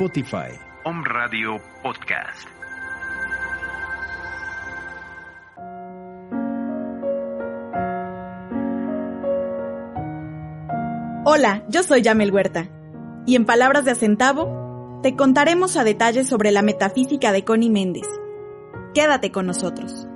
Spotify. Om Radio Podcast. Hola, yo soy Yamel Huerta, y en palabras de Acentavo, te contaremos a detalle sobre la metafísica de Connie Méndez. Quédate con nosotros.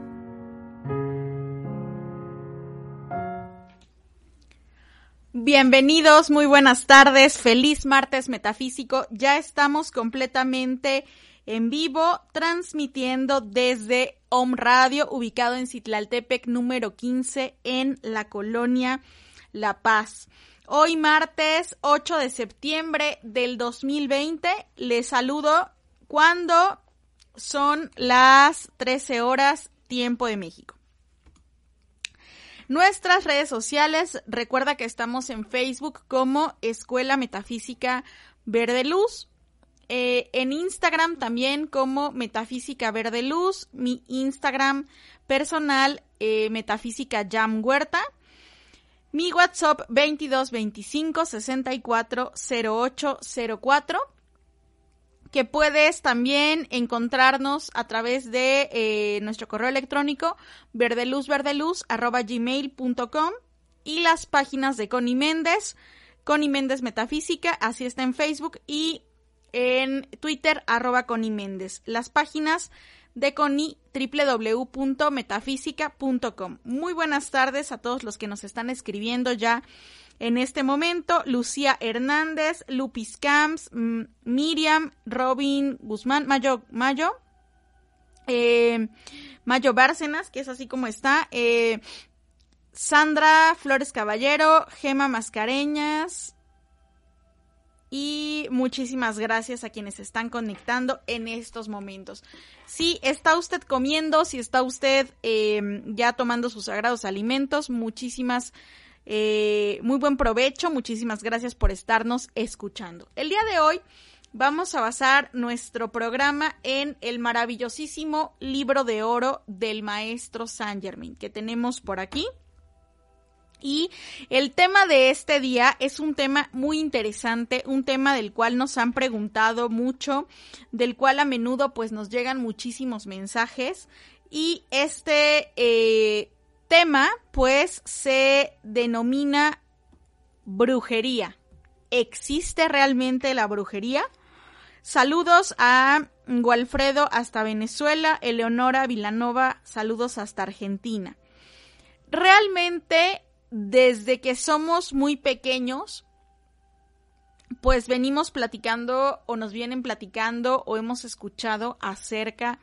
Bienvenidos, muy buenas tardes, feliz martes metafísico. Ya estamos completamente en vivo, transmitiendo desde Om Radio, ubicado en Citlaltepec número 15, en la colonia La Paz. Hoy martes 8 de septiembre del 2020, les saludo cuando son las 13 horas tiempo de México. Nuestras redes sociales, recuerda que estamos en Facebook como Escuela Metafísica Verde Luz, eh, en Instagram también como Metafísica Verde Luz, mi Instagram personal eh, Metafísica Jam Huerta, mi WhatsApp 2225 64 08 04 que puedes también encontrarnos a través de eh, nuestro correo electrónico verdeluzverdeluz.gmail.com y las páginas de Connie Méndez, Connie Méndez Metafísica, así está en Facebook y en Twitter, arroba Connie Méndez. Las páginas de Connie, www.metafísica.com. Muy buenas tardes a todos los que nos están escribiendo ya en este momento, Lucía Hernández, Lupis Camps, Miriam, Robin Guzmán, Mayo, Mayo, eh, Mayo Bárcenas, que es así como está, eh, Sandra Flores Caballero, Gema Mascareñas, y muchísimas gracias a quienes están conectando en estos momentos. Si está usted comiendo, si está usted eh, ya tomando sus sagrados alimentos, muchísimas eh, muy buen provecho, muchísimas gracias por estarnos escuchando. El día de hoy vamos a basar nuestro programa en el maravillosísimo libro de oro del maestro Saint Germain que tenemos por aquí. Y el tema de este día es un tema muy interesante, un tema del cual nos han preguntado mucho, del cual a menudo pues nos llegan muchísimos mensajes. Y este eh, tema, pues, se denomina brujería. ¿Existe realmente la brujería? Saludos a Gualfredo hasta Venezuela, Eleonora Vilanova, saludos hasta Argentina. Realmente, desde que somos muy pequeños, pues venimos platicando o nos vienen platicando o hemos escuchado acerca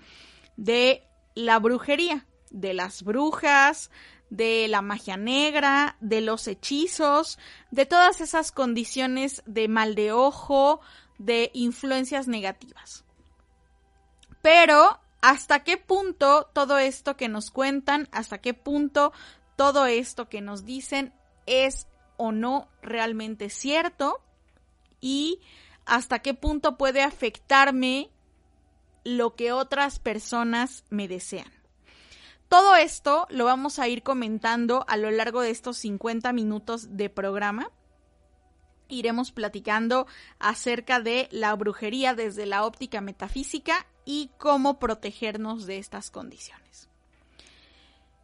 de la brujería de las brujas, de la magia negra, de los hechizos, de todas esas condiciones de mal de ojo, de influencias negativas. Pero, ¿hasta qué punto todo esto que nos cuentan, hasta qué punto todo esto que nos dicen es o no realmente cierto? Y hasta qué punto puede afectarme lo que otras personas me desean. Todo esto lo vamos a ir comentando a lo largo de estos 50 minutos de programa. Iremos platicando acerca de la brujería desde la óptica metafísica y cómo protegernos de estas condiciones.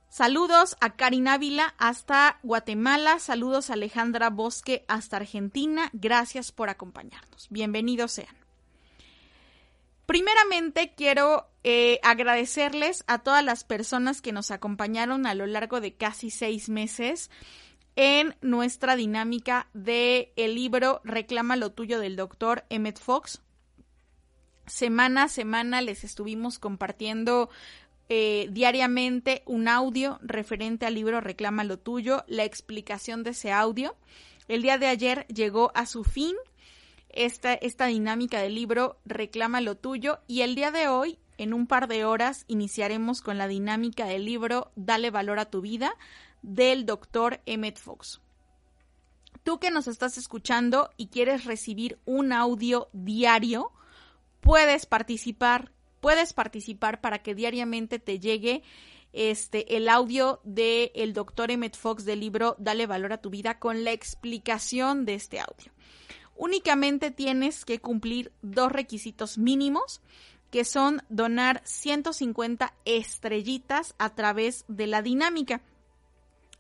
Saludos a Karin Ávila hasta Guatemala, saludos a Alejandra Bosque hasta Argentina, gracias por acompañarnos. Bienvenidos sean. Primeramente quiero eh, agradecerles a todas las personas que nos acompañaron a lo largo de casi seis meses en nuestra dinámica de el libro Reclama lo tuyo del doctor Emmett Fox. Semana a semana les estuvimos compartiendo eh, diariamente un audio referente al libro Reclama lo tuyo, la explicación de ese audio. El día de ayer llegó a su fin esta, esta dinámica del libro Reclama lo tuyo y el día de hoy, en un par de horas, iniciaremos con la dinámica del libro Dale valor a tu vida del doctor Emmett Fox. Tú que nos estás escuchando y quieres recibir un audio diario, puedes participar puedes participar para que diariamente te llegue este el audio del el doctor Emmett Fox del libro Dale valor a tu vida con la explicación de este audio. Únicamente tienes que cumplir dos requisitos mínimos que son donar 150 estrellitas a través de la dinámica.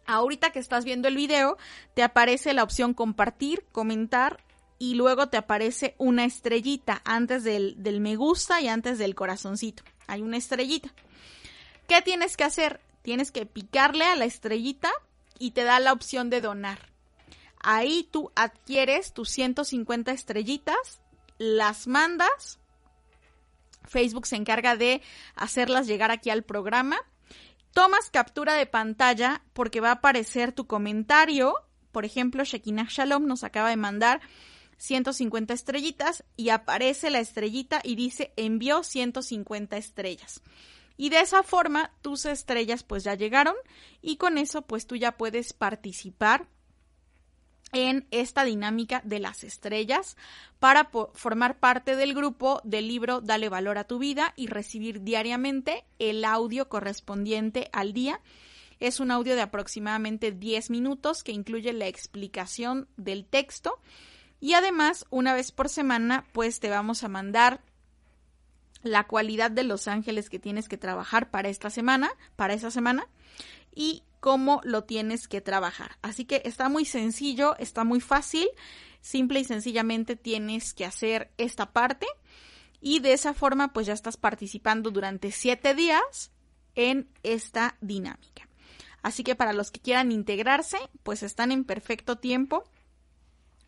Ahorita que estás viendo el video, te aparece la opción compartir, comentar y luego te aparece una estrellita antes del, del, me gusta y antes del corazoncito. Hay una estrellita. ¿Qué tienes que hacer? Tienes que picarle a la estrellita y te da la opción de donar. Ahí tú adquieres tus 150 estrellitas, las mandas. Facebook se encarga de hacerlas llegar aquí al programa. Tomas captura de pantalla porque va a aparecer tu comentario. Por ejemplo, Shekinah Shalom nos acaba de mandar 150 estrellitas y aparece la estrellita y dice envió 150 estrellas. Y de esa forma tus estrellas pues ya llegaron y con eso pues tú ya puedes participar en esta dinámica de las estrellas para formar parte del grupo del libro Dale valor a tu vida y recibir diariamente el audio correspondiente al día. Es un audio de aproximadamente 10 minutos que incluye la explicación del texto y además, una vez por semana, pues te vamos a mandar la cualidad de los ángeles que tienes que trabajar para esta semana, para esa semana, y cómo lo tienes que trabajar. Así que está muy sencillo, está muy fácil, simple y sencillamente tienes que hacer esta parte y de esa forma pues ya estás participando durante siete días en esta dinámica. Así que para los que quieran integrarse, pues están en perfecto tiempo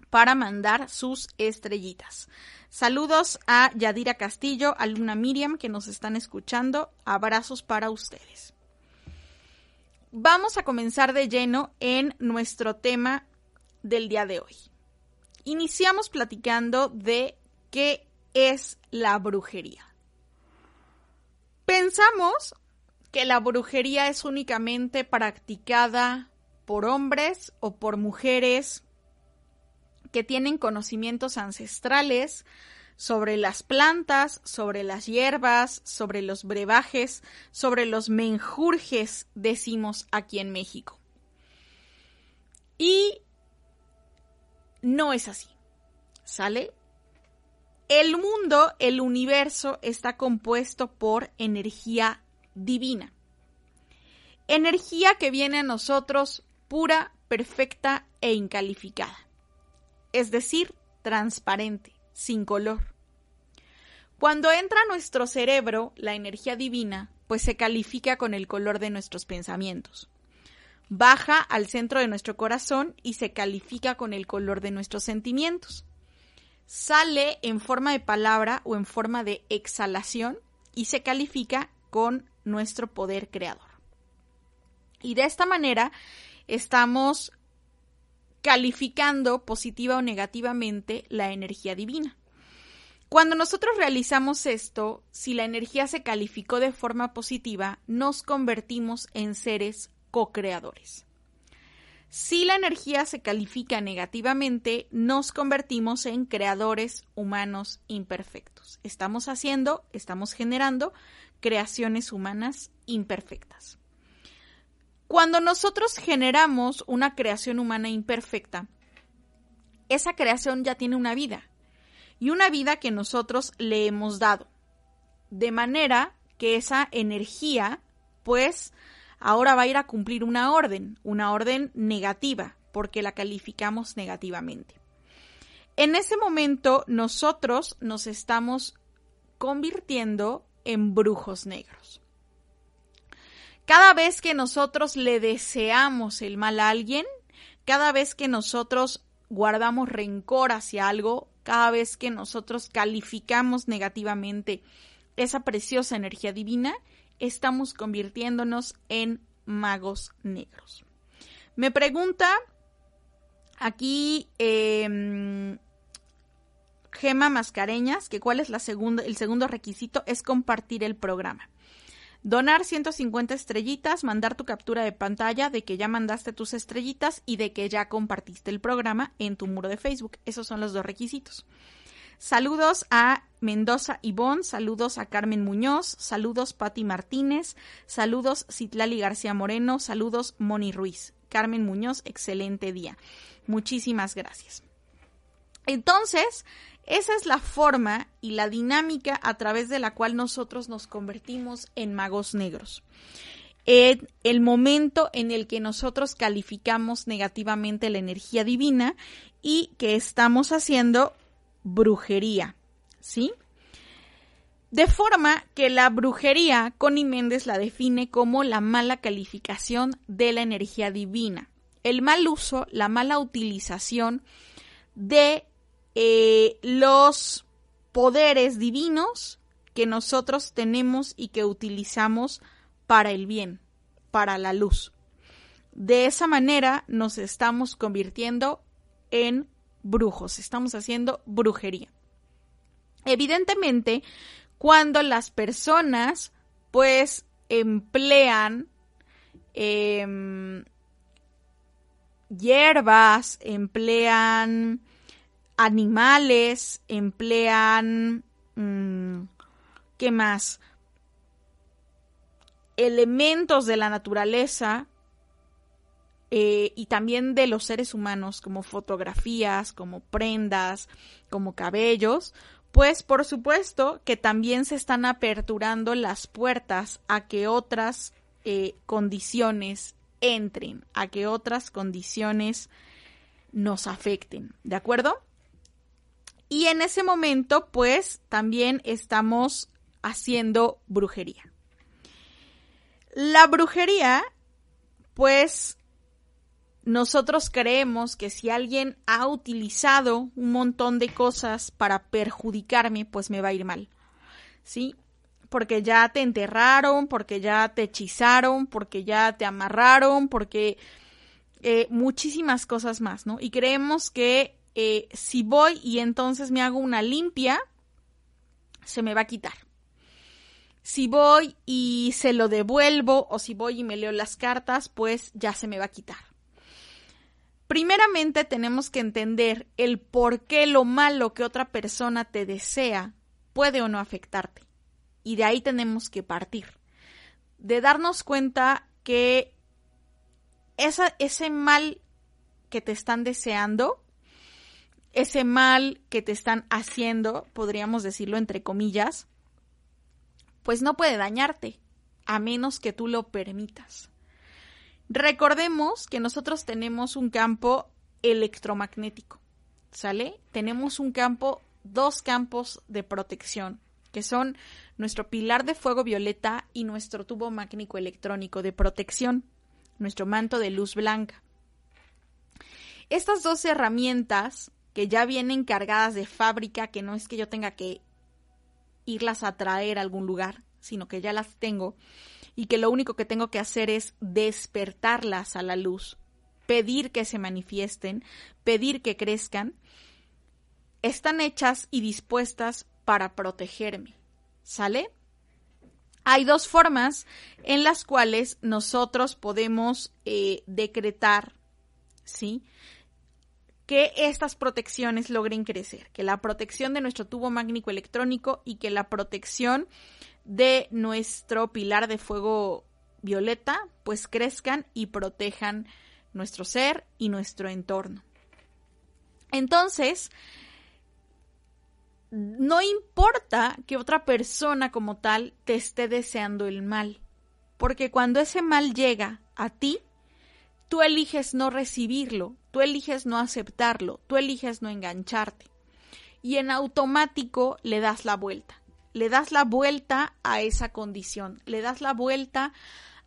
para mandar sus estrellitas. Saludos a Yadira Castillo, a Luna Miriam que nos están escuchando. Abrazos para ustedes. Vamos a comenzar de lleno en nuestro tema del día de hoy. Iniciamos platicando de qué es la brujería. Pensamos que la brujería es únicamente practicada por hombres o por mujeres que tienen conocimientos ancestrales sobre las plantas, sobre las hierbas, sobre los brebajes, sobre los menjurjes, decimos aquí en México. Y no es así. ¿Sale? El mundo, el universo, está compuesto por energía divina. Energía que viene a nosotros pura, perfecta e incalificada es decir, transparente, sin color. Cuando entra a nuestro cerebro la energía divina, pues se califica con el color de nuestros pensamientos. Baja al centro de nuestro corazón y se califica con el color de nuestros sentimientos. Sale en forma de palabra o en forma de exhalación y se califica con nuestro poder creador. Y de esta manera estamos calificando positiva o negativamente la energía divina. Cuando nosotros realizamos esto, si la energía se calificó de forma positiva, nos convertimos en seres co-creadores. Si la energía se califica negativamente, nos convertimos en creadores humanos imperfectos. Estamos haciendo, estamos generando creaciones humanas imperfectas. Cuando nosotros generamos una creación humana imperfecta, esa creación ya tiene una vida y una vida que nosotros le hemos dado. De manera que esa energía, pues, ahora va a ir a cumplir una orden, una orden negativa, porque la calificamos negativamente. En ese momento nosotros nos estamos convirtiendo en brujos negros. Cada vez que nosotros le deseamos el mal a alguien, cada vez que nosotros guardamos rencor hacia algo, cada vez que nosotros calificamos negativamente esa preciosa energía divina, estamos convirtiéndonos en magos negros. Me pregunta aquí eh, Gema Mascareñas que cuál es la segunda, el segundo requisito es compartir el programa. Donar 150 estrellitas, mandar tu captura de pantalla de que ya mandaste tus estrellitas y de que ya compartiste el programa en tu muro de Facebook. Esos son los dos requisitos. Saludos a Mendoza Ivón, saludos a Carmen Muñoz, saludos Patti Martínez, saludos Citlali García Moreno, saludos Moni Ruiz. Carmen Muñoz, excelente día. Muchísimas gracias. Entonces, esa es la forma y la dinámica a través de la cual nosotros nos convertimos en magos negros. En el momento en el que nosotros calificamos negativamente la energía divina y que estamos haciendo brujería, ¿sí? De forma que la brujería, Connie Méndez la define como la mala calificación de la energía divina, el mal uso, la mala utilización de eh, los poderes divinos que nosotros tenemos y que utilizamos para el bien, para la luz. De esa manera nos estamos convirtiendo en brujos, estamos haciendo brujería. Evidentemente, cuando las personas pues emplean em, hierbas, emplean animales, emplean, mm, ¿qué más? Elementos de la naturaleza eh, y también de los seres humanos, como fotografías, como prendas, como cabellos, pues por supuesto que también se están aperturando las puertas a que otras eh, condiciones entren, a que otras condiciones nos afecten, ¿de acuerdo? Y en ese momento, pues también estamos haciendo brujería. La brujería, pues nosotros creemos que si alguien ha utilizado un montón de cosas para perjudicarme, pues me va a ir mal. ¿Sí? Porque ya te enterraron, porque ya te hechizaron, porque ya te amarraron, porque eh, muchísimas cosas más, ¿no? Y creemos que eh, si voy y entonces me hago una limpia, se me va a quitar. Si voy y se lo devuelvo o si voy y me leo las cartas, pues ya se me va a quitar. Primeramente tenemos que entender el por qué lo malo que otra persona te desea puede o no afectarte. Y de ahí tenemos que partir. De darnos cuenta que ese mal que te están deseando, ese mal que te están haciendo, podríamos decirlo entre comillas, pues no puede dañarte, a menos que tú lo permitas. Recordemos que nosotros tenemos un campo electromagnético, ¿sale? Tenemos un campo, dos campos de protección, que son nuestro pilar de fuego violeta y nuestro tubo magnético electrónico de protección, nuestro manto de luz blanca. Estas dos herramientas que ya vienen cargadas de fábrica, que no es que yo tenga que irlas a traer a algún lugar, sino que ya las tengo y que lo único que tengo que hacer es despertarlas a la luz, pedir que se manifiesten, pedir que crezcan, están hechas y dispuestas para protegerme. ¿Sale? Hay dos formas en las cuales nosotros podemos eh, decretar ¿sí? Que estas protecciones logren crecer, que la protección de nuestro tubo magnético electrónico y que la protección de nuestro pilar de fuego violeta pues crezcan y protejan nuestro ser y nuestro entorno. Entonces, no importa que otra persona como tal te esté deseando el mal, porque cuando ese mal llega a ti, tú eliges no recibirlo, tú eliges no aceptarlo, tú eliges no engancharte. Y en automático le das la vuelta, le das la vuelta a esa condición, le das la vuelta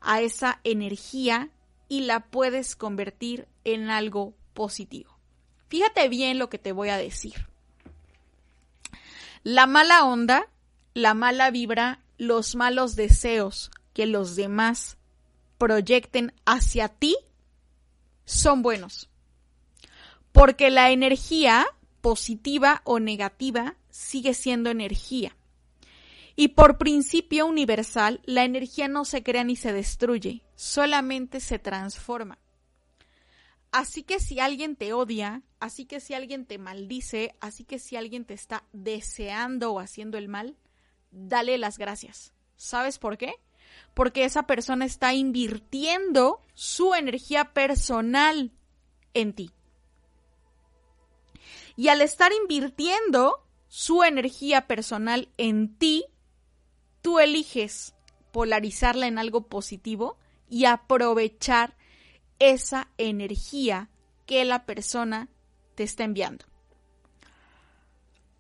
a esa energía y la puedes convertir en algo positivo. Fíjate bien lo que te voy a decir. La mala onda, la mala vibra, los malos deseos que los demás proyecten hacia ti son buenos. Porque la energía positiva o negativa sigue siendo energía. Y por principio universal, la energía no se crea ni se destruye, solamente se transforma. Así que si alguien te odia, así que si alguien te maldice, así que si alguien te está deseando o haciendo el mal, dale las gracias. ¿Sabes por qué? Porque esa persona está invirtiendo su energía personal en ti. Y al estar invirtiendo su energía personal en ti, tú eliges polarizarla en algo positivo y aprovechar esa energía que la persona te está enviando.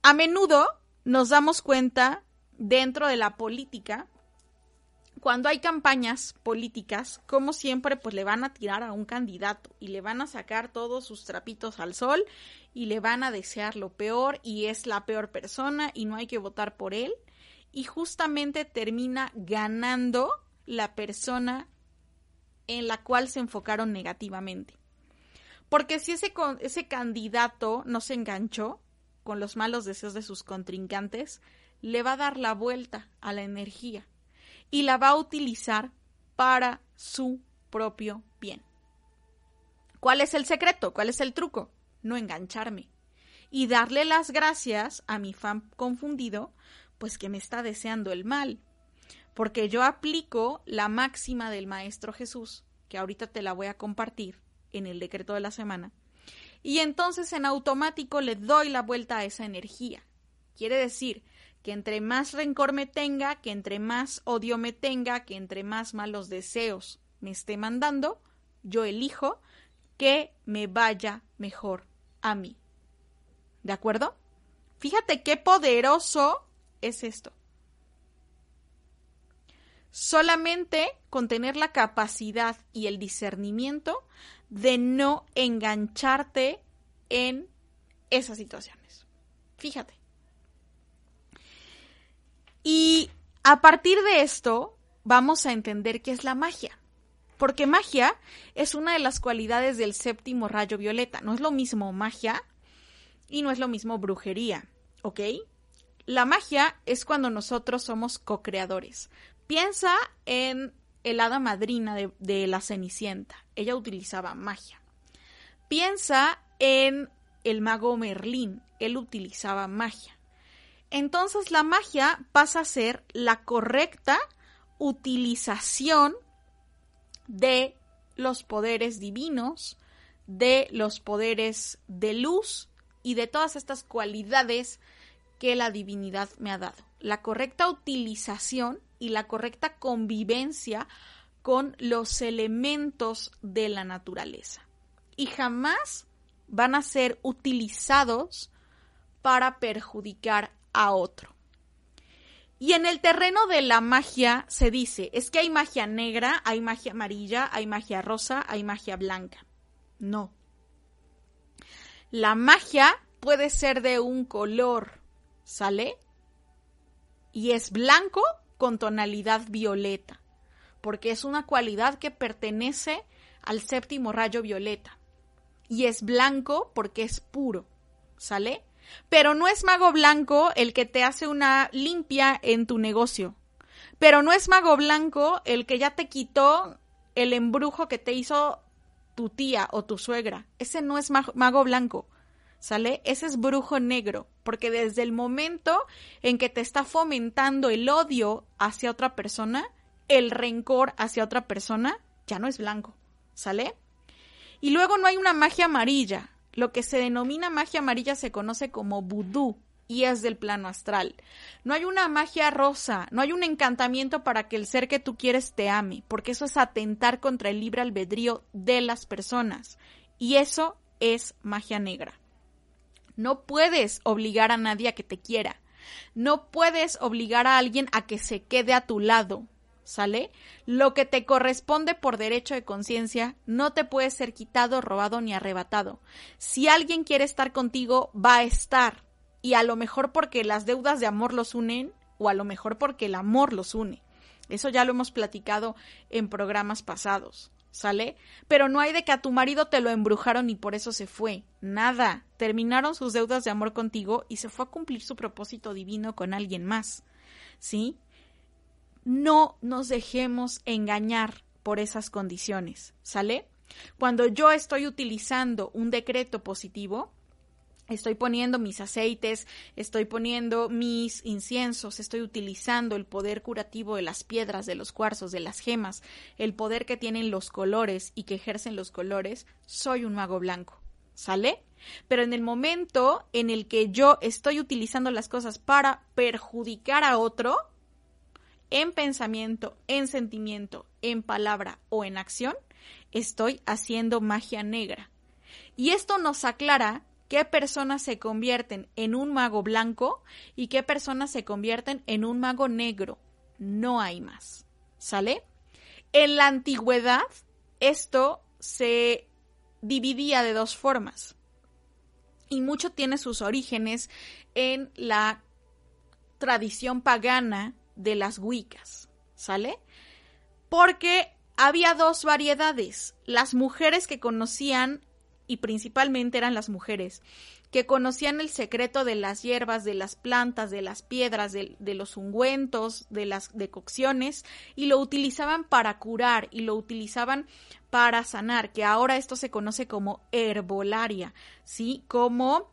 A menudo nos damos cuenta dentro de la política, cuando hay campañas políticas, como siempre, pues le van a tirar a un candidato y le van a sacar todos sus trapitos al sol y le van a desear lo peor y es la peor persona y no hay que votar por él y justamente termina ganando la persona en la cual se enfocaron negativamente. Porque si ese, ese candidato no se enganchó con los malos deseos de sus contrincantes, le va a dar la vuelta a la energía y la va a utilizar para su propio bien. ¿Cuál es el secreto? ¿Cuál es el truco? No engancharme y darle las gracias a mi fan confundido pues que me está deseando el mal. Porque yo aplico la máxima del Maestro Jesús, que ahorita te la voy a compartir en el decreto de la semana. Y entonces en automático le doy la vuelta a esa energía. Quiere decir que entre más rencor me tenga, que entre más odio me tenga, que entre más malos deseos me esté mandando, yo elijo que me vaya mejor a mí. ¿De acuerdo? Fíjate qué poderoso es esto. Solamente con tener la capacidad y el discernimiento de no engancharte en esas situaciones. Fíjate. Y a partir de esto vamos a entender qué es la magia. Porque magia es una de las cualidades del séptimo rayo violeta. No es lo mismo magia y no es lo mismo brujería, ¿ok? La magia es cuando nosotros somos co-creadores. Piensa en el hada madrina de, la Cenicienta. Ella utilizaba magia. Piensa en el mago Merlín. Él utilizaba magia. Entonces la magia pasa a ser la correcta utilización de los poderes divinos, de los poderes de luz y de todas estas cualidades que la divinidad me ha dado. La correcta utilización y la correcta convivencia con los elementos de la naturaleza. Y jamás van a ser utilizados para perjudicar a otro. Y en el terreno de la magia se dice, es que hay magia negra, hay magia amarilla, hay magia rosa, hay magia blanca. No. La magia puede ser de un color, ¿sale? Y es blanco con tonalidad violeta, porque es una cualidad que pertenece al séptimo rayo violeta. Y es blanco porque es puro, ¿sale? Pero no es mago blanco el que te hace una limpia en tu negocio. Pero no es mago blanco el que ya te quitó el embrujo que te hizo tu tía o tu suegra. Ese no es mago blanco. ¿Sale? Ese es brujo negro, porque desde el momento en que te está fomentando el odio hacia otra persona, el rencor hacia otra persona, ya no es blanco. ¿Sale? Y luego no hay una magia amarilla. Lo que se denomina magia amarilla se conoce como vudú y es del plano astral. No hay una magia rosa, no hay un encantamiento para que el ser que tú quieres te ame, porque eso es atentar contra el libre albedrío de las personas. Y eso es magia negra. No puedes obligar a nadie a que te quiera. No puedes obligar a alguien a que se quede a tu lado. ¿Sale? Lo que te corresponde por derecho de conciencia no te puede ser quitado, robado ni arrebatado. Si alguien quiere estar contigo, va a estar. Y a lo mejor porque las deudas de amor los unen, o a lo mejor porque el amor los une. Eso ya lo hemos platicado en programas pasados. ¿Sale? Pero no hay de que a tu marido te lo embrujaron y por eso se fue. Nada. Terminaron sus deudas de amor contigo y se fue a cumplir su propósito divino con alguien más. ¿Sí? No nos dejemos engañar por esas condiciones, ¿sale? Cuando yo estoy utilizando un decreto positivo, estoy poniendo mis aceites, estoy poniendo mis inciensos, estoy utilizando el poder curativo de las piedras, de los cuarzos, de las gemas, el poder que tienen los colores y que ejercen los colores, soy un mago blanco, ¿sale? Pero en el momento en el que yo estoy utilizando las cosas para perjudicar a otro, en pensamiento, en sentimiento, en palabra o en acción, estoy haciendo magia negra. Y esto nos aclara qué personas se convierten en un mago blanco y qué personas se convierten en un mago negro. No hay más. ¿Sale? En la antigüedad, esto se dividía de dos formas. Y mucho tiene sus orígenes en la tradición pagana de las Wiccas, ¿sale? Porque había dos variedades. Las mujeres que conocían, y principalmente eran las mujeres, que conocían el secreto de las hierbas, de las plantas, de las piedras, de, los ungüentos, de las decocciones, y lo utilizaban para curar y lo utilizaban para sanar, que ahora esto se conoce como herbolaria, ¿sí? Como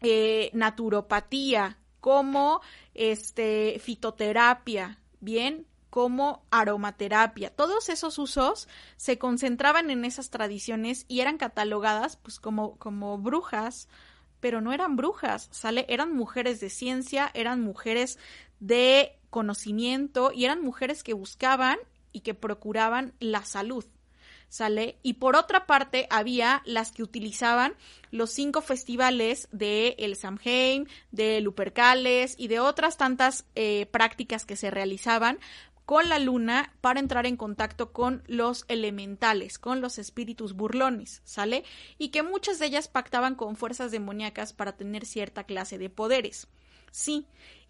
eh, naturopatía, como este fitoterapia, bien, como aromaterapia. Todos esos usos se concentraban en esas tradiciones y eran catalogadas pues como como brujas, pero no eran brujas, ¿sale? Eran mujeres de ciencia, eran mujeres de conocimiento y eran mujeres que buscaban y que procuraban la salud. ¿Sale? Y por otra parte había las que utilizaban los cinco festivales de el Samhain, de Lupercales y de otras tantas eh, prácticas que se realizaban con la luna para entrar en contacto con los elementales, con los espíritus burlones, ¿sale? Y que muchas de ellas pactaban con fuerzas demoníacas para tener cierta clase de poderes. Sí,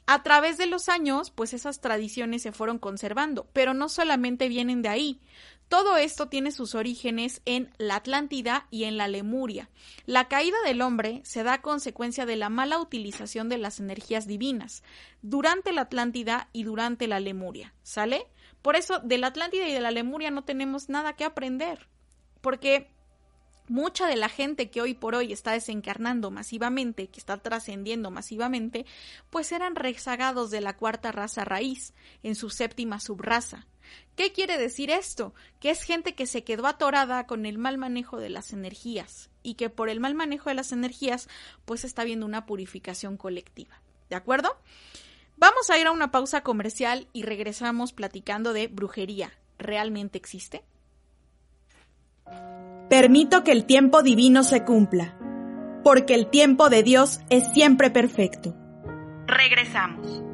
a través de los años, pues esas tradiciones se fueron conservando, pero no solamente vienen de ahí. Todo esto tiene sus orígenes en la Atlántida y en la Lemuria. La caída del hombre se da a consecuencia de la mala utilización de las energías divinas durante la Atlántida y durante la Lemuria. ¿Sale? Por eso de la Atlántida y de la Lemuria no tenemos nada que aprender, porque mucha de la gente que hoy por hoy está desencarnando masivamente, que está trascendiendo masivamente, pues eran rezagados de la cuarta raza raíz, en su séptima subraza. ¿Qué quiere decir esto? Que es gente que se quedó atorada con el mal manejo de las energías y que por el mal manejo de las energías pues está habiendo una purificación colectiva. ¿De acuerdo? Vamos a ir a una pausa comercial y regresamos platicando de brujería. ¿Realmente existe? Permito que el tiempo divino se cumpla, porque el tiempo de Dios es siempre perfecto. Regresamos.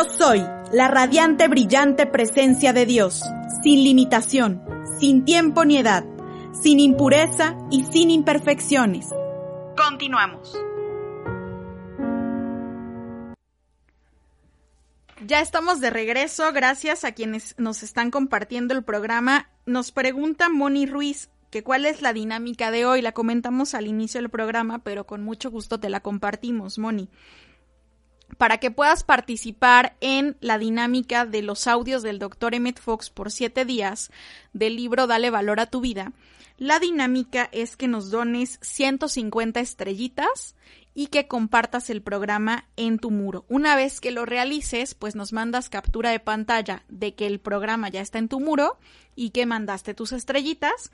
Yo soy la radiante, brillante presencia de Dios, sin limitación, sin tiempo ni edad, sin impureza y sin imperfecciones. Continuamos. Ya estamos de regreso, gracias a quienes nos están compartiendo el programa. Nos pregunta Moni Ruiz que cuál es la dinámica de hoy. La comentamos al inicio del programa, pero con mucho gusto te la compartimos, Moni para que puedas participar en la dinámica de los audios del Dr. Emmett Fox por siete días del libro Dale Valor a tu Vida. La dinámica es que nos dones 150 estrellitas y que compartas el programa en tu muro. Una vez que lo realices, pues nos mandas captura de pantalla de que el programa ya está en tu muro y que mandaste tus estrellitas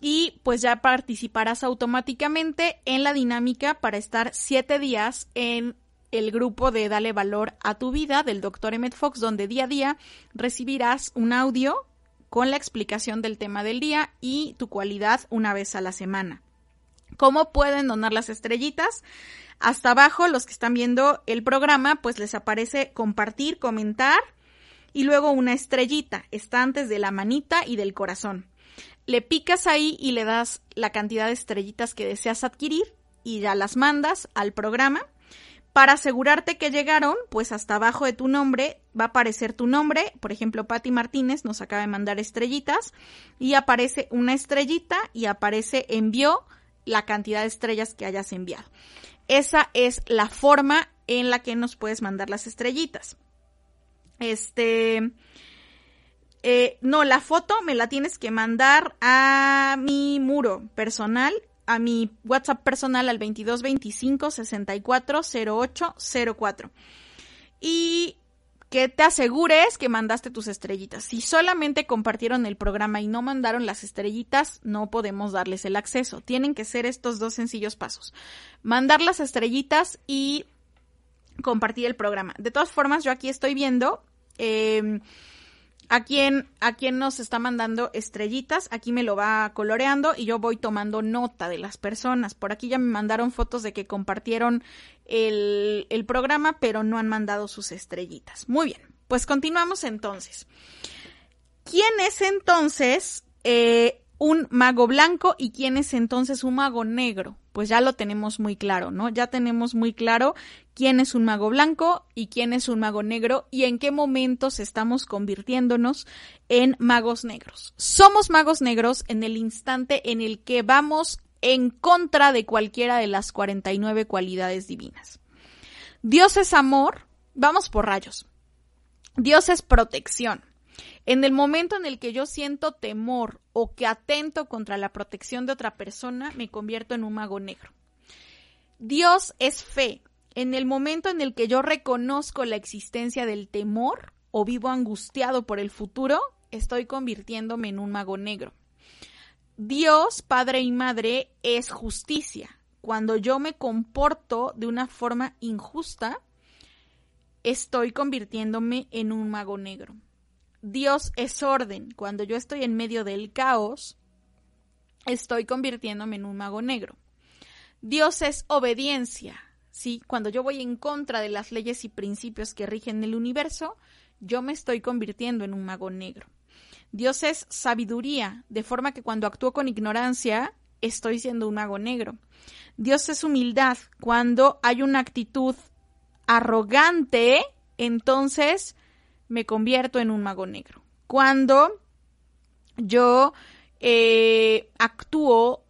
y pues ya participarás automáticamente en la dinámica para estar siete días en el grupo de Dale Valor a tu Vida del Dr. Emmett Fox, donde día a día recibirás un audio con la explicación del tema del día y tu cualidad una vez a la semana. ¿Cómo pueden donar las estrellitas? Hasta abajo, los que están viendo el programa, pues les aparece compartir, comentar y luego una estrellita. Está antes de la manita y del corazón. Le picas ahí y le das la cantidad de estrellitas que deseas adquirir y ya las mandas al programa para asegurarte que llegaron, pues hasta abajo de tu nombre va a aparecer tu nombre. Por ejemplo, Patti Martínez nos acaba de mandar estrellitas y aparece una estrellita y aparece envió la cantidad de estrellas que hayas enviado. Esa es la forma en la que nos puedes mandar las estrellitas. Este. Eh, no, la foto me la tienes que mandar a mi muro personal a mi WhatsApp personal al 2225 640804 Y que te asegures que mandaste tus estrellitas. Si solamente compartieron el programa y no mandaron las estrellitas, no podemos darles el acceso. Tienen que ser estos dos sencillos pasos. Mandar las estrellitas y compartir el programa. De todas formas, yo aquí estoy viendo eh, a quien, a quien nos está mandando estrellitas, aquí me lo va coloreando y yo voy tomando nota de las personas. Por aquí ya me mandaron fotos de que compartieron el, el programa, pero no han mandado sus estrellitas. Muy bien, pues continuamos entonces. ¿Quién es entonces eh, un mago blanco y quién es entonces un mago negro? Pues ya lo tenemos muy claro, ¿no? Ya tenemos muy claro quién es un mago blanco y quién es un mago negro y en qué momentos estamos convirtiéndonos en magos negros. Somos magos negros en el instante en el que vamos en contra de cualquiera de las 49 cualidades divinas. Dios es amor, vamos por rayos. Dios es protección. En el momento en el que yo siento temor o que atento contra la protección de otra persona, me convierto en un mago negro. Dios es fe. En el momento en el que yo reconozco la existencia del temor o vivo angustiado por el futuro, estoy convirtiéndome en un mago negro. Dios, Padre y Madre, es justicia. Cuando yo me comporto de una forma injusta, estoy convirtiéndome en un mago negro. Dios es orden. Cuando yo estoy en medio del caos, estoy convirtiéndome en un mago negro. Dios es obediencia. ¿sí? Cuando yo voy en contra de las leyes y principios que rigen el universo, yo me estoy convirtiendo en un mago negro. Dios es sabiduría, de forma que cuando actúo con ignorancia, estoy siendo un mago negro. Dios es humildad. Cuando hay una actitud arrogante, entonces me convierto en un mago negro. Cuando yo eh, actúo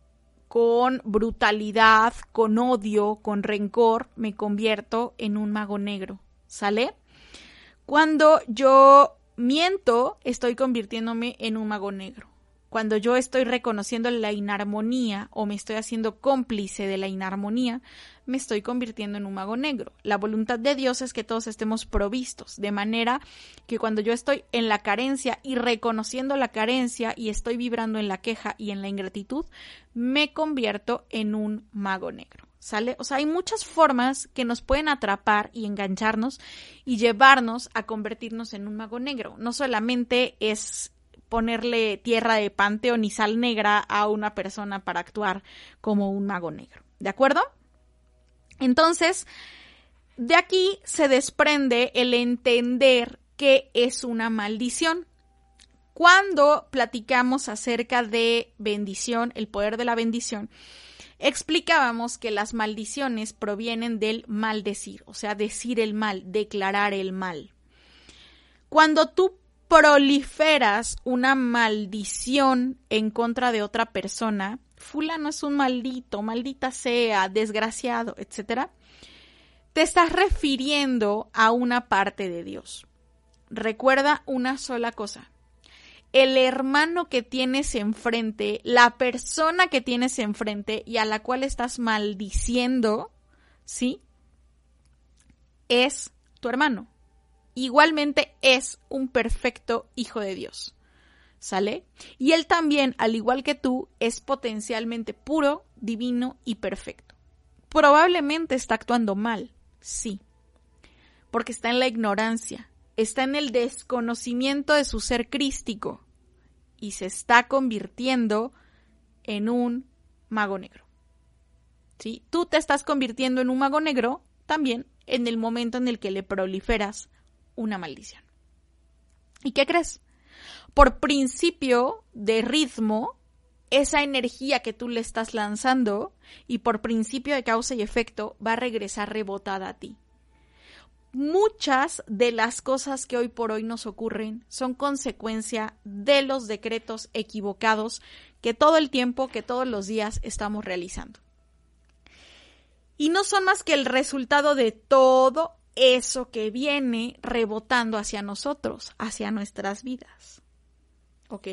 con brutalidad, con odio, con rencor, me convierto en un mago negro. ¿Sale? Cuando yo miento, estoy convirtiéndome en un mago negro. Cuando yo estoy reconociendo la inarmonía o me estoy haciendo cómplice de la inarmonía, me estoy convirtiendo en un mago negro. La voluntad de Dios es que todos estemos provistos, de manera que cuando yo estoy en la carencia y reconociendo la carencia y estoy vibrando en la queja y en la ingratitud, me convierto en un mago negro. ¿Sale? O sea, hay muchas formas que nos pueden atrapar y engancharnos y llevarnos a convertirnos en un mago negro. No solamente es ponerle tierra de panteón y sal negra a una persona para actuar como un mago negro. ¿De acuerdo? Entonces, de aquí se desprende el entender que es una maldición. Cuando platicamos acerca de bendición, el poder de la bendición, explicábamos que las maldiciones provienen del maldecir, o sea, decir el mal, declarar el mal. Cuando tú proliferas una maldición en contra de otra persona, fulano es un maldito, maldita sea, desgraciado, etcétera, te estás refiriendo a una parte de Dios. Recuerda una sola cosa. El hermano que tienes enfrente, la persona que tienes enfrente y a la cual estás maldiciendo, ¿sí? Es tu hermano igualmente es un perfecto hijo de Dios. ¿Sale? Y él también, al igual que tú, es potencialmente puro, divino y perfecto. Probablemente está actuando mal, sí, porque está en la ignorancia, está en el desconocimiento de su ser crístico y se está convirtiendo en un mago negro. ¿Sí? Tú te estás convirtiendo en un mago negro también en el momento en el que le proliferas una maldición. ¿Y qué crees? Por principio de ritmo, esa energía que tú le estás lanzando y por principio de causa y efecto va a regresar rebotada a ti. Muchas de las cosas que hoy por hoy nos ocurren son consecuencia de los decretos equivocados que todo el tiempo, que todos los días estamos realizando. Y no son más que el resultado de todo eso que viene rebotando hacia nosotros, hacia nuestras vidas. ¿Ok?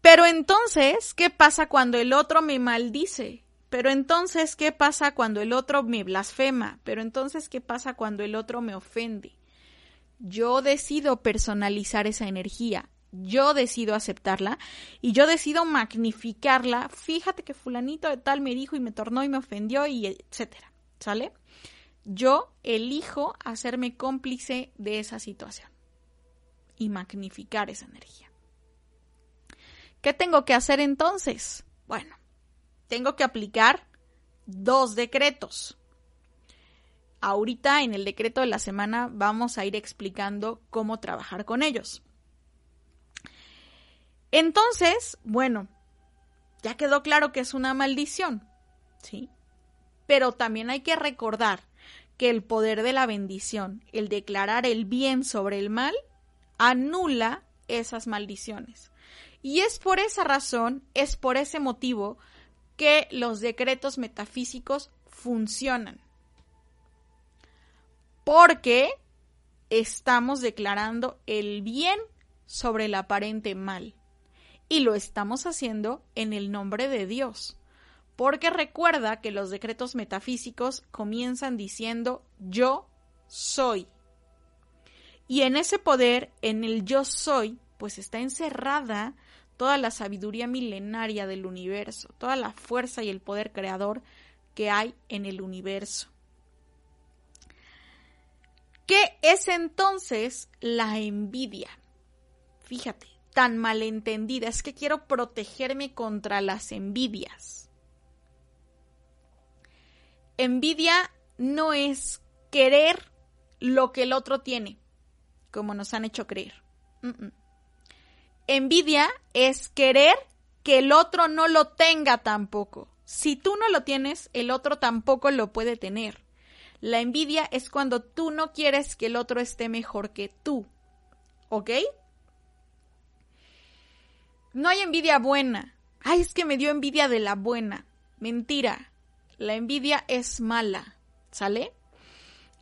Pero entonces, ¿qué pasa cuando el otro me maldice? Pero entonces, ¿qué pasa cuando el otro me blasfema? Pero entonces, ¿qué pasa cuando el otro me ofende? Yo decido personalizar esa energía, yo decido aceptarla y yo decido magnificarla. Fíjate que fulanito de tal me dijo y me tornó y me ofendió y etcétera. ¿Sale? Yo elijo hacerme cómplice de esa situación y magnificar esa energía. ¿Qué tengo que hacer entonces? Bueno, tengo que aplicar dos decretos. Ahorita en el decreto de la semana vamos a ir explicando cómo trabajar con ellos. Entonces, bueno, ya quedó claro que es una maldición, ¿sí? Pero también hay que recordar que el poder de la bendición, el declarar el bien sobre el mal, anula esas maldiciones. Y es por esa razón, es por ese motivo que los decretos metafísicos funcionan. Porque estamos declarando el bien sobre el aparente mal. Y lo estamos haciendo en el nombre de Dios. Porque recuerda que los decretos metafísicos comienzan diciendo yo soy. Y en ese poder, en el yo soy, pues está encerrada toda la sabiduría milenaria del universo, toda la fuerza y el poder creador que hay en el universo. ¿Qué es entonces la envidia? Fíjate, tan malentendida, es que quiero protegerme contra las envidias. Envidia no es querer lo que el otro tiene, como nos han hecho creer. Envidia es querer que el otro no lo tenga tampoco. Si tú no lo tienes, el otro tampoco lo puede tener. La envidia es cuando tú no quieres que el otro esté mejor que tú. ¿Ok? No hay envidia buena. Ay, es que me dio envidia de la buena. Mentira. La envidia es mala. ¿Sale?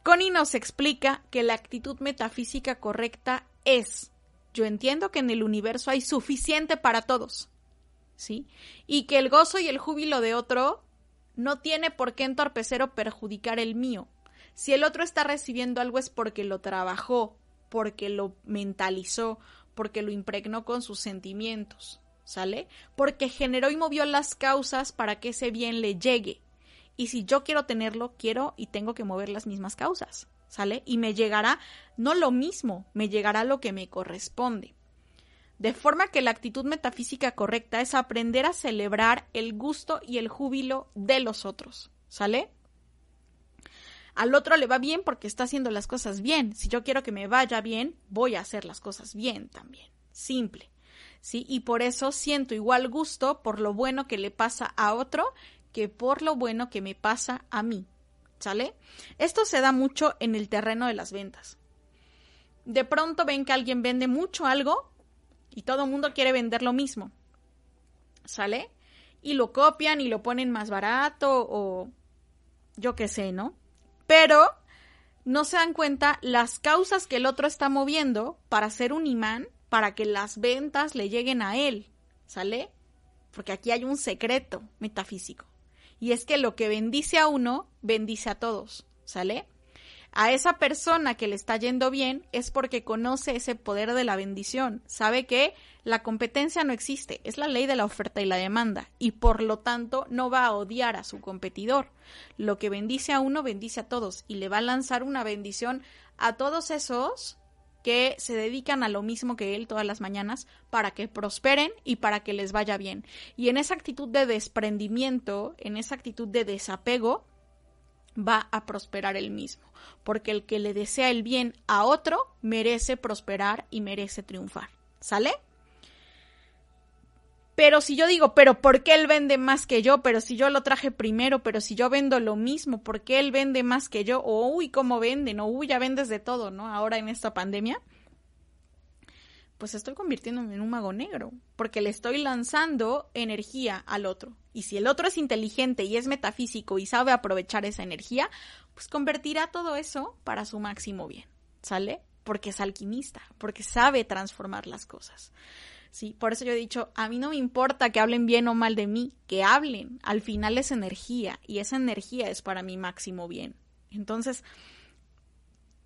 Connie nos explica que la actitud metafísica correcta es, yo entiendo que en el universo hay suficiente para todos, ¿sí? Y que el gozo y el júbilo de otro no tiene por qué entorpecer o perjudicar el mío. Si el otro está recibiendo algo es porque lo trabajó, porque lo mentalizó, porque lo impregnó con sus sentimientos, ¿sale? Porque generó y movió las causas para que ese bien le llegue. Y si yo quiero tenerlo, quiero y tengo que mover las mismas causas, ¿sale? Y me llegará no lo mismo, me llegará lo que me corresponde. De forma que la actitud metafísica correcta es aprender a celebrar el gusto y el júbilo de los otros, ¿sale? Al otro le va bien porque está haciendo las cosas bien. Si yo quiero que me vaya bien, voy a hacer las cosas bien también. Simple. ¿Sí? Y por eso siento igual gusto por lo bueno que le pasa a otro que por lo bueno que me pasa a mí. ¿Sale? Esto se da mucho en el terreno de las ventas. De pronto ven que alguien vende mucho algo y todo el mundo quiere vender lo mismo. ¿Sale? Y lo copian y lo ponen más barato o yo qué sé, ¿no? Pero no se dan cuenta las causas que el otro está moviendo para ser un imán, para que las ventas le lleguen a él. ¿Sale? Porque aquí hay un secreto metafísico. Y es que lo que bendice a uno, bendice a todos, ¿sale? A esa persona que le está yendo bien es porque conoce ese poder de la bendición, sabe que la competencia no existe, es la ley de la oferta y la demanda, y por lo tanto no va a odiar a su competidor. Lo que bendice a uno, bendice a todos, y le va a lanzar una bendición a todos esos que se dedican a lo mismo que él todas las mañanas para que prosperen y para que les vaya bien. Y en esa actitud de desprendimiento, en esa actitud de desapego, va a prosperar él mismo, porque el que le desea el bien a otro merece prosperar y merece triunfar. ¿Sale? Pero si yo digo, pero ¿por qué él vende más que yo? Pero si yo lo traje primero, pero si yo vendo lo mismo, ¿por qué él vende más que yo? O, uy, ¿cómo venden? O, uy, ya vendes de todo, ¿no? Ahora en esta pandemia. Pues estoy convirtiéndome en un mago negro, porque le estoy lanzando energía al otro. Y si el otro es inteligente y es metafísico y sabe aprovechar esa energía, pues convertirá todo eso para su máximo bien. ¿Sale? Porque es alquimista, porque sabe transformar las cosas. Sí, por eso yo he dicho, a mí no me importa que hablen bien o mal de mí, que hablen. Al final es energía y esa energía es para mi máximo bien. Entonces,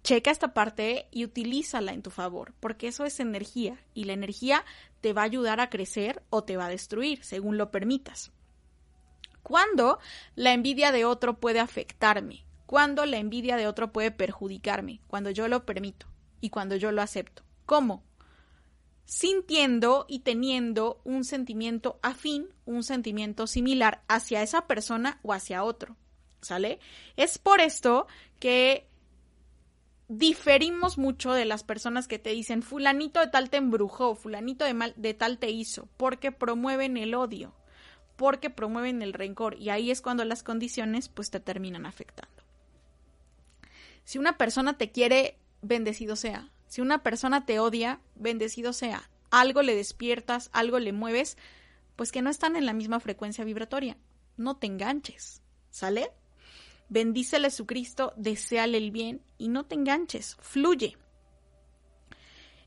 checa esta parte y utilízala en tu favor, porque eso es energía y la energía te va a ayudar a crecer o te va a destruir, según lo permitas. ¿Cuándo la envidia de otro puede afectarme? ¿Cuándo la envidia de otro puede perjudicarme? Cuando yo lo permito y cuando yo lo acepto. ¿Cómo? Sintiendo y teniendo un sentimiento afín, un sentimiento similar hacia esa persona o hacia otro. ¿Sale? Es por esto que diferimos mucho de las personas que te dicen fulanito de tal te embrujó, fulanito de, mal, de tal te hizo, porque promueven el odio, porque promueven el rencor y ahí es cuando las condiciones pues te terminan afectando. Si una persona te quiere, bendecido sea. Si una persona te odia, bendecido sea. Algo le despiertas, algo le mueves, pues que no están en la misma frecuencia vibratoria. No te enganches, ¿sale? Bendícele su Cristo, deséale el bien y no te enganches, fluye,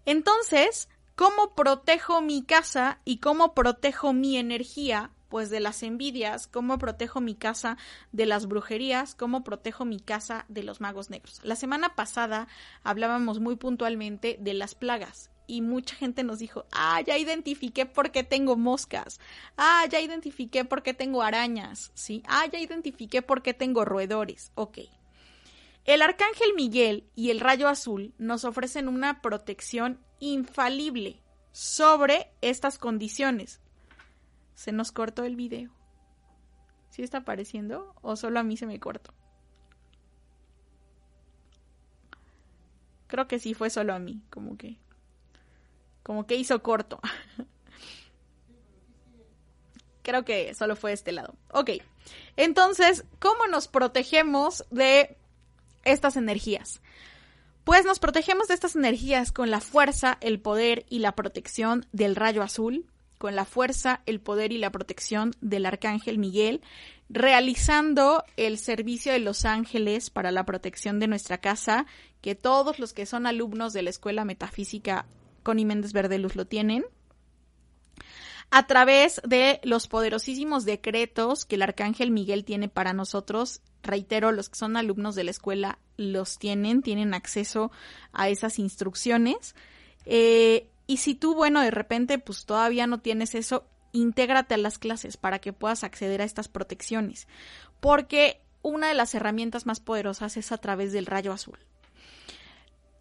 Entonces, ¿cómo protejo mi casa y cómo protejo mi energía? Pues de las envidias, cómo protejo mi casa de las brujerías, cómo protejo mi casa de los magos negros. La semana pasada hablábamos muy puntualmente de las plagas y mucha gente nos dijo, ah, ya identifiqué por qué tengo moscas, ah, ya identifiqué por qué tengo arañas, ¿sí? Ah, ya identifiqué por qué tengo roedores, ok. El arcángel Miguel y el rayo azul nos ofrecen una protección infalible sobre estas condiciones. Se nos cortó el video. ¿Sí está apareciendo o solo a mí se me cortó? Creo que sí fue solo a mí, como que como que hizo corto. Creo que solo fue este lado. Ok. Entonces, ¿cómo nos protegemos de estas energías? Pues nos protegemos de estas energías con la fuerza, el poder y la protección del rayo azul, con la fuerza, el poder y la protección del arcángel Miguel, realizando el servicio de los ángeles para la protección de nuestra casa, que todos los que son alumnos de la Escuela Metafísica Connie Méndez Verdeluz lo tienen, a través de los poderosísimos decretos que el arcángel Miguel tiene para nosotros. Reitero, los que son alumnos de la escuela los tienen, tienen acceso a esas instrucciones. Eh, y si tú, bueno, de repente, pues todavía no tienes eso, intégrate a las clases para que puedas acceder a estas protecciones. Porque una de las herramientas más poderosas es a través del rayo azul.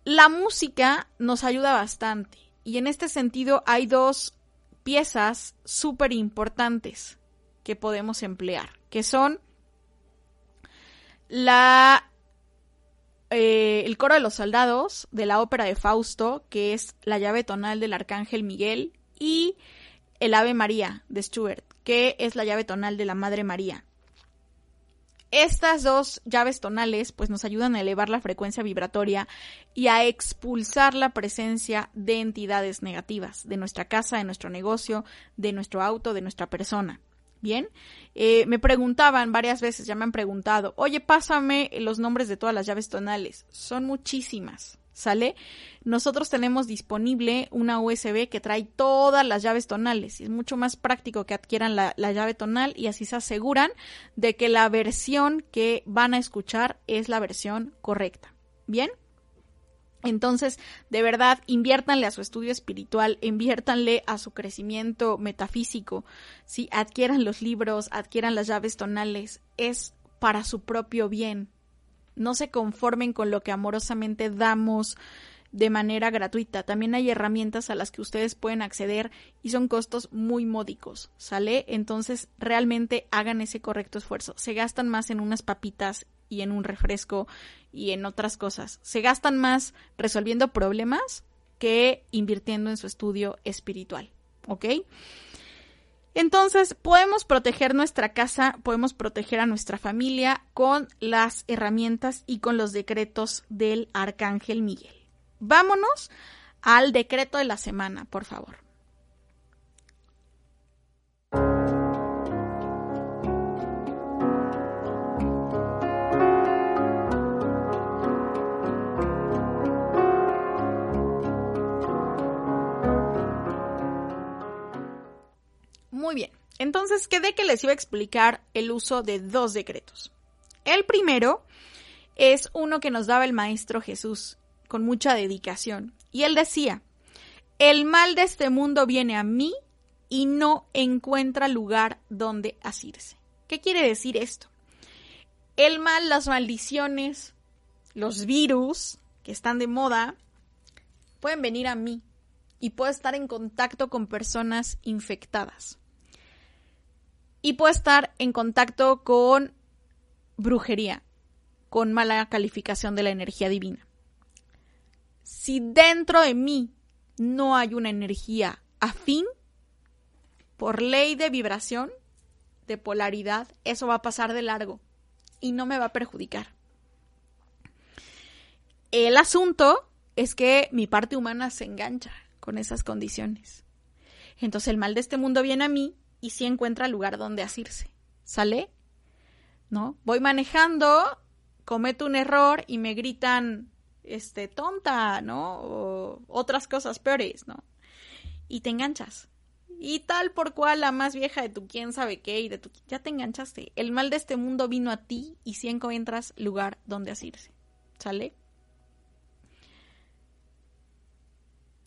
La música nos ayuda bastante. Y en este sentido hay dos piezas súper importantes que podemos emplear, que son la eh, el coro de los soldados de la ópera de Fausto, que es la llave tonal del arcángel Miguel, y el Ave María de Stuart, que es la llave tonal de la Madre María. Estas dos llaves tonales pues nos ayudan a elevar la frecuencia vibratoria y a expulsar la presencia de entidades negativas de nuestra casa, de nuestro negocio, de nuestro auto, de nuestra persona. Bien, eh, me preguntaban varias veces, ya me han preguntado, oye, pásame los nombres de todas las llaves tonales. Son muchísimas. ¿sale? Nosotros tenemos disponible una USB que trae todas las llaves tonales es mucho más práctico que adquieran la, llave tonal y así se aseguran de que la versión que van a escuchar es la versión correcta. ¿Bien? Entonces, de verdad, inviértanle a su estudio espiritual, inviértanle a su crecimiento metafísico, si adquieran los libros, adquieran las llaves tonales, es para su propio bien, no se conformen con lo que amorosamente damos de manera gratuita. También hay herramientas a las que ustedes pueden acceder y son costos muy módicos, ¿sale? Entonces, realmente hagan ese correcto esfuerzo. Se gastan más en unas papitas y en un refresco y en otras cosas. Se gastan más resolviendo problemas que invirtiendo en su estudio espiritual, ¿ok? Entonces, podemos proteger nuestra casa, podemos proteger a nuestra familia con las herramientas y con los decretos del Arcángel Miguel. Vámonos al decreto de la semana, por favor. Entonces quedé que les iba a explicar el uso de dos decretos. El primero es uno que nos daba el Maestro Jesús con mucha dedicación. Y él decía, el mal de este mundo viene a mí y no encuentra lugar donde asirse. ¿Qué quiere decir esto? El mal, las maldiciones, los virus que están de moda, pueden venir a mí y puedo estar en contacto con personas infectadas y puedo estar en contacto con brujería, con mala calificación de la energía divina. Si dentro de mí no hay una energía afín, por ley de vibración, de polaridad, eso va a pasar de largo y no me va a perjudicar. El asunto es que mi parte humana se engancha con esas condiciones. Entonces el mal de este mundo viene a mí y si encuentra lugar donde asirse. ¿Sale? ¿No? Voy manejando, cometo un error y me gritan este, tonta, ¿no? O otras cosas peores, ¿no? Y te enganchas. Y tal por cual la más vieja de tu quién sabe qué y de tu ya te enganchaste. El mal de este mundo vino a ti y si encuentras lugar donde asirse. ¿Sale?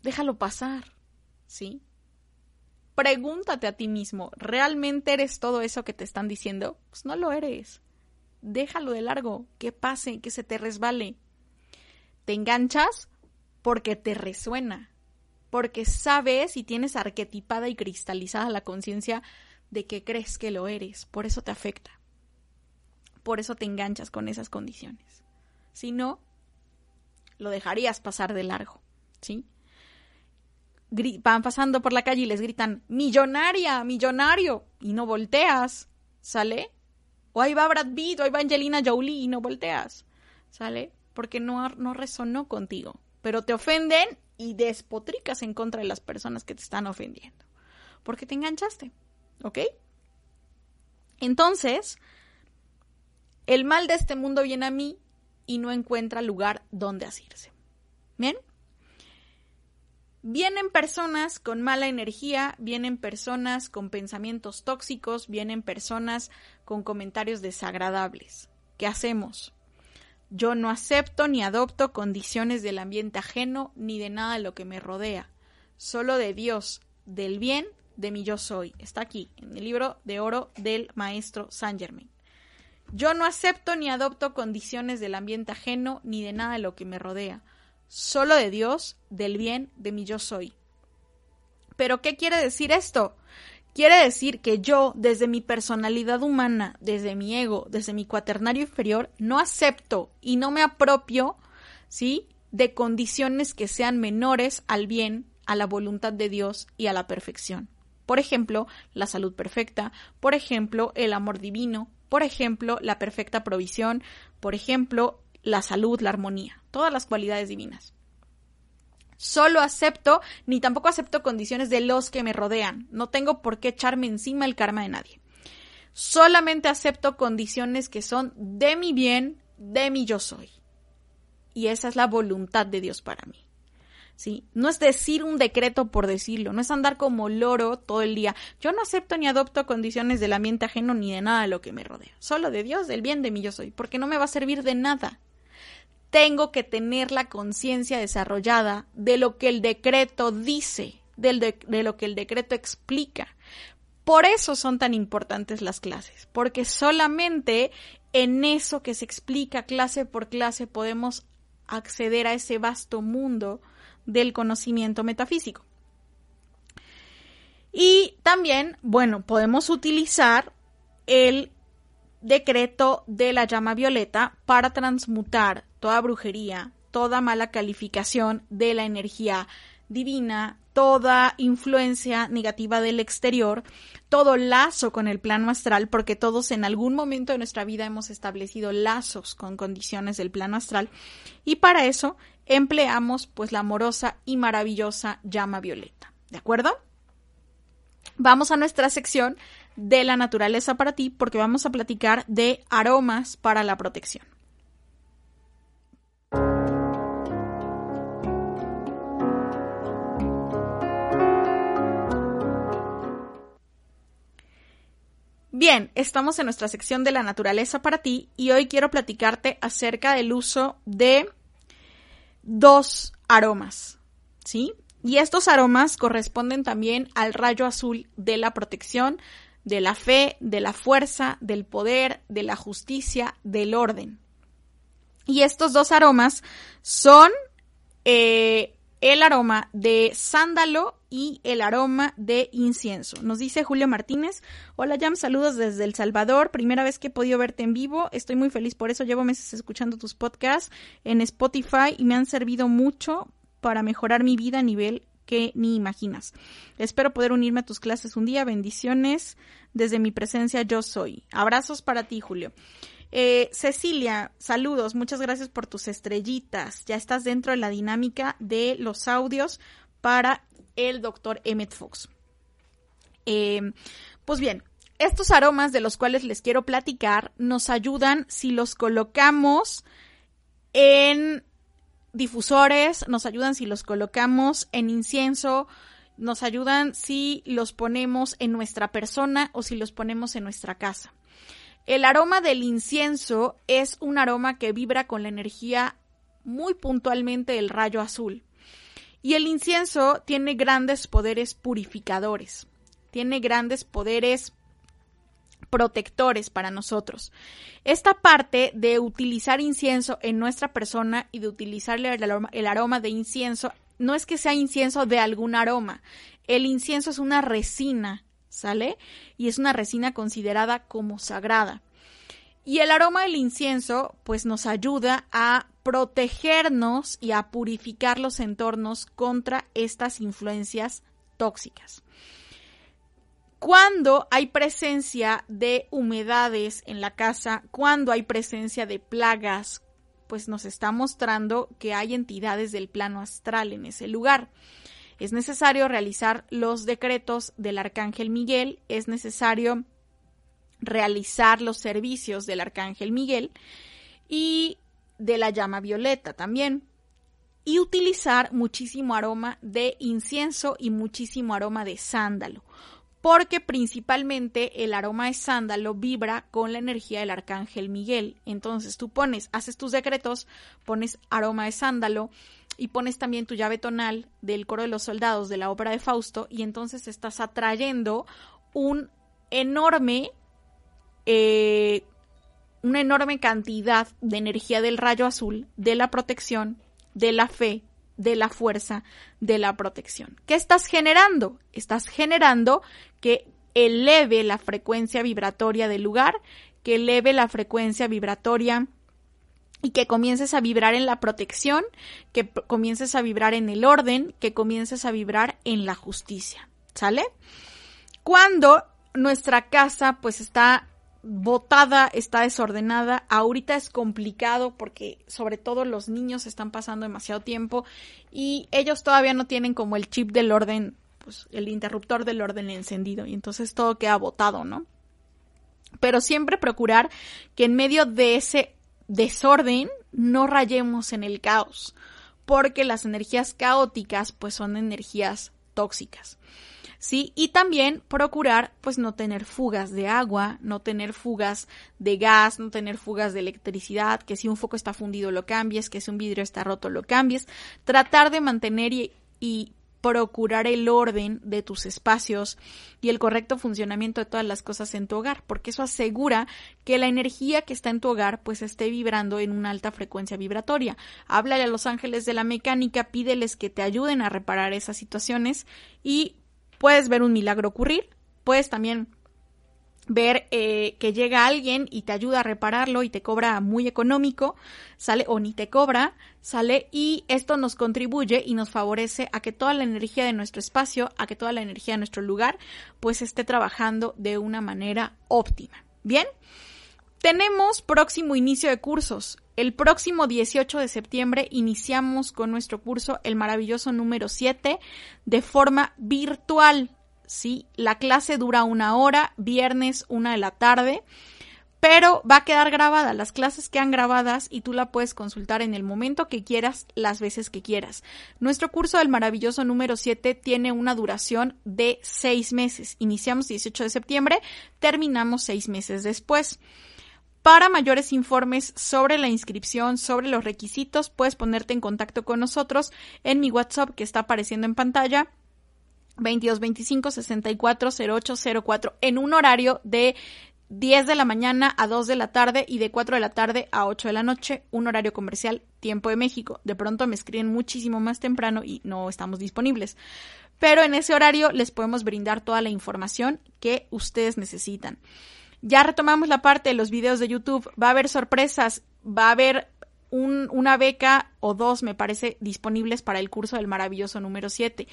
Déjalo pasar, ¿sí? Pregúntate a ti mismo, ¿realmente eres todo eso que te están diciendo? Pues no lo eres. Déjalo de largo, que pase, que se te resbale. Te enganchas porque te resuena, porque sabes y tienes arquetipada y cristalizada la conciencia de que crees que lo eres, por eso te afecta. Por eso te enganchas con esas condiciones. Si no, lo dejarías pasar de largo, ¿sí? Van pasando por la calle y les gritan, millonaria, millonario, y no volteas, ¿sale? O ahí va Brad Pitt, o ahí va Angelina Jolie y no volteas, ¿sale? Porque no, no resonó contigo, pero te ofenden y despotricas en contra de las personas que te están ofendiendo, porque te enganchaste, ¿ok? Entonces, el mal de este mundo viene a mí y no encuentra lugar donde asirse. ¿Bien? Vienen personas con mala energía, vienen personas con pensamientos tóxicos, vienen personas con comentarios desagradables. ¿Qué hacemos? Yo no acepto ni adopto condiciones del ambiente ajeno ni de nada de lo que me rodea. Solo de Dios, del bien, de mi yo soy. Está aquí, en el libro de oro del maestro Saint Germain. Yo no acepto ni adopto condiciones del ambiente ajeno ni de nada de lo que me rodea solo de Dios, del bien, de mi yo soy. Pero ¿qué quiere decir esto? Quiere decir que yo, desde mi personalidad humana, desde mi ego, desde mi cuaternario inferior, no acepto y no me apropio, ¿sí? De condiciones que sean menores al bien, a la voluntad de Dios y a la perfección. Por ejemplo, la salud perfecta, por ejemplo, el amor divino, por ejemplo, la perfecta provisión, por ejemplo, la salud, la armonía, todas las cualidades divinas. Solo acepto, ni tampoco acepto condiciones de los que me rodean. No tengo por qué echarme encima el karma de nadie. Solamente acepto condiciones que son de mi bien, de mi yo soy. Y esa es la voluntad de Dios para mí. ¿Sí? No es decir un decreto por decirlo, no es andar como loro todo el día. Yo no acepto ni adopto condiciones del ambiente ajeno ni de nada de lo que me rodea. Solo de Dios, del bien de mi yo soy, porque no me va a servir de nada tengo que tener la conciencia desarrollada de lo que el decreto dice, de, lo que el decreto explica. Por eso son tan importantes las clases, porque solamente en eso que se explica clase por clase podemos acceder a ese vasto mundo del conocimiento metafísico. Y también, bueno, podemos utilizar el decreto de la llama violeta para transmutar toda brujería, toda mala calificación de la energía divina, toda influencia negativa del exterior, todo lazo con el plano astral, porque todos en algún momento de nuestra vida hemos establecido lazos con condiciones del plano astral, y para eso empleamos pues la amorosa y maravillosa llama violeta. ¿De acuerdo? Vamos a nuestra sección de la naturaleza para ti, porque vamos a platicar de aromas para la protección. Bien, estamos en nuestra sección de la naturaleza para ti y hoy quiero platicarte acerca del uso de dos aromas, ¿sí? Y estos aromas corresponden también al rayo azul de la protección, de la fe, de la fuerza, del poder, de la justicia, del orden. Y estos dos aromas son eh, el aroma de sándalo y el aroma de incienso. Nos dice Julio Martínez, hola Jam, saludos desde El Salvador, primera vez que he podido verte en vivo, estoy muy feliz por eso, llevo meses escuchando tus podcasts en Spotify y me han servido mucho para mejorar mi vida a nivel que ni imaginas. Espero poder unirme a tus clases un día, bendiciones desde mi presencia yo soy. Abrazos para ti, Julio. Eh, Cecilia, saludos, muchas gracias por tus estrellitas. Ya estás dentro de la dinámica de los audios para el doctor Emmett Fox. Em, pues bien, estos aromas de los cuales les quiero platicar nos ayudan si los colocamos en difusores, nos ayudan si los colocamos en incienso, nos ayudan si los ponemos en nuestra persona o si los ponemos en nuestra casa. El aroma del incienso es un aroma que vibra con la energía muy puntualmente del rayo azul. Y el incienso tiene grandes poderes purificadores, tiene grandes poderes protectores para nosotros. Esta parte de utilizar incienso en nuestra persona y de utilizar el aroma, de incienso no es que sea incienso de algún aroma. El incienso es una resina, ¿sale? Y es una resina considerada como sagrada. Y el aroma del incienso pues nos ayuda a protegernos y a purificar los entornos contra estas influencias tóxicas. Cuando hay presencia de humedades en la casa, cuando hay presencia de plagas, pues nos está mostrando que hay entidades del plano astral en ese lugar. Es necesario realizar los decretos del Arcángel Miguel, es necesario realizar los servicios del Arcángel Miguel y de la llama violeta también. Y utilizar muchísimo aroma de incienso y muchísimo aroma de sándalo, porque principalmente el aroma de sándalo vibra con la energía del arcángel Miguel. Entonces tú pones, haces tus decretos, pones aroma de sándalo y pones también tu llave tonal del coro de los soldados de la ópera de Fausto y entonces estás atrayendo un enorme eh, una enorme cantidad de energía del rayo azul, de la protección, de la fe, de la fuerza, de la protección. ¿Qué estás generando? Estás generando que eleve la frecuencia vibratoria del lugar, que eleve la frecuencia vibratoria y que comiences a vibrar en la protección, que comiences a vibrar en el orden, que comiences a vibrar en la justicia. ¿Sale? Cuando nuestra casa pues está botada, está desordenada. Ahorita es complicado porque sobre todo los niños están pasando demasiado tiempo y ellos todavía no tienen como el chip del orden, pues el interruptor del orden encendido y entonces todo queda botado, ¿no? Pero siempre procurar que en medio de ese desorden no rayemos en el caos, porque las energías caóticas pues son energías tóxicas. ¿sí? Y también procurar, pues, no tener fugas de agua, no tener fugas de gas, no tener fugas de electricidad, que si un foco está fundido lo cambies, que si un vidrio está roto lo cambies. Tratar de mantener y, y procurar el orden de tus espacios y el correcto funcionamiento de todas las cosas en tu hogar, porque eso asegura que la energía que está en tu hogar pues esté vibrando en una alta frecuencia vibratoria. Háblale a los ángeles de la mecánica, pídeles que te ayuden a reparar esas situaciones y puedes ver un milagro ocurrir, puedes también ver eh, que llega alguien y te ayuda a repararlo y te cobra muy económico, sale o ni te cobra, sale y esto nos contribuye y nos favorece a que toda la energía de nuestro espacio, a que toda la energía de nuestro lugar, pues esté trabajando de una manera óptima. Bien, tenemos próximo inicio de cursos. El próximo 18 de septiembre iniciamos con nuestro curso El maravilloso número 7 de forma virtual. Sí, la clase dura una hora, viernes una de la tarde, pero va a quedar grabada. Las clases quedan grabadas y tú la puedes consultar en el momento que quieras, las veces que quieras. Nuestro curso del maravilloso número 7 tiene una duración de seis meses. Iniciamos 18 de septiembre, terminamos seis meses después. Para mayores informes sobre la inscripción, sobre los requisitos, puedes ponerte en contacto con nosotros en mi WhatsApp que está apareciendo en pantalla 2225 640804 en un horario de 10 de la mañana a 2 de la tarde y de 4 de la tarde a 8 de la noche, un horario comercial tiempo de México. De pronto me escriben muchísimo más temprano y no estamos disponibles. Pero en ese horario les podemos brindar toda la información que ustedes necesitan. Ya retomamos la parte de los videos de YouTube. Va a haber sorpresas, va a haber una beca o dos, me parece, disponibles para el curso del maravilloso número 7.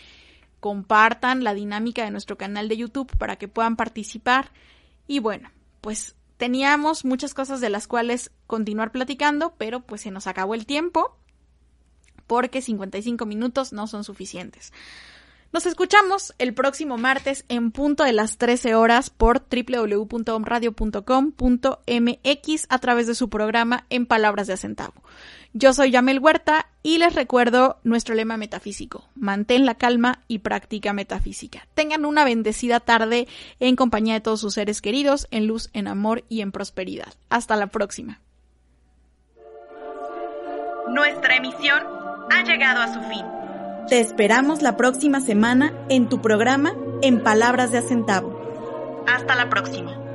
Compartan la dinámica de nuestro canal de YouTube para que puedan participar. Y bueno, pues teníamos muchas cosas de las cuales continuar platicando, pero pues se nos acabó el tiempo porque 55 minutos no son suficientes. Nos escuchamos el próximo martes en punto de las 13 horas por www.omradio.com.mx a través de su programa En Palabras de Acentavo. Yo soy Yamel Huerta y les recuerdo nuestro lema metafísico. Mantén la calma y practica metafísica. Tengan una bendecida tarde en compañía de todos sus seres queridos, en luz, en amor y en prosperidad. Hasta la próxima. Nuestra emisión ha llegado a su fin. Te esperamos la próxima semana en tu programa En Palabras de Acentavo. Hasta la próxima.